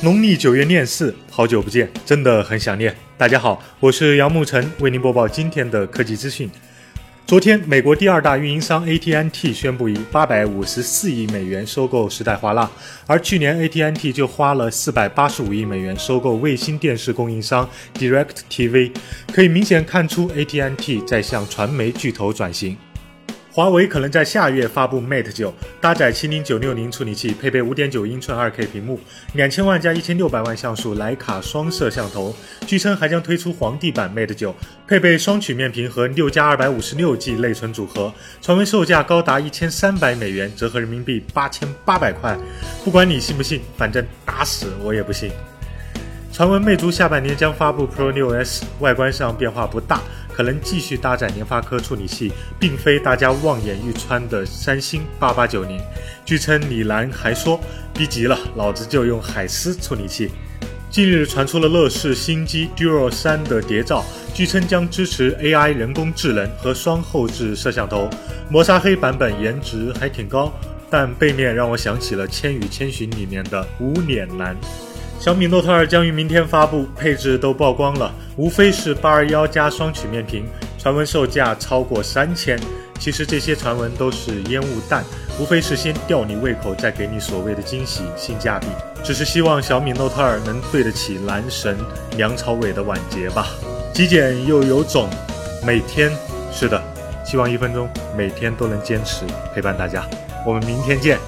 农历九月廿四，好久不见，真的很想念。大家好，我是杨沐晨，为您播报今天的科技资讯。昨天，美国第二大运营商 AT&T 宣布以八百五十四亿美元收购时代华纳，而去年 AT&T 就花了四百八十五亿美元收购卫星电视供应商 DirecTV，可以明显看出 AT&T 在向传媒巨头转型。华为可能在下月发布 Mate 九，搭载麒麟九六零处理器，配备五点九英寸二 K 屏幕，两千万加一千六百万像素徕卡双摄像头。据称还将推出皇帝版 Mate 九，配备双曲面屏和六加二百五十六 G 内存组合，传闻售价高达一千三百美元，折合人民币八千八百块。不管你信不信，反正打死我也不信。传闻魅族下半年将发布 Pro 6s，外观上变化不大。可能继续搭载联发科处理器，并非大家望眼欲穿的三星八八九零。据称，李楠还说：“逼急了，老子就用海思处理器。”近日传出了乐视新机 Duo 三的谍照，据称将支持 AI 人工智能和双后置摄像头。磨砂黑版本颜值还挺高，但背面让我想起了《千与千寻》里面的无脸男。小米 Note 2将于明天发布，配置都曝光了，无非是八二幺加双曲面屏，传闻售价超过三千。其实这些传闻都是烟雾弹，无非是先吊你胃口，再给你所谓的惊喜、性价比。只是希望小米 Note 2能对得起男神梁朝伟的晚节吧。极简又有种，每天是的，希望一分钟每天都能坚持陪伴大家。我们明天见。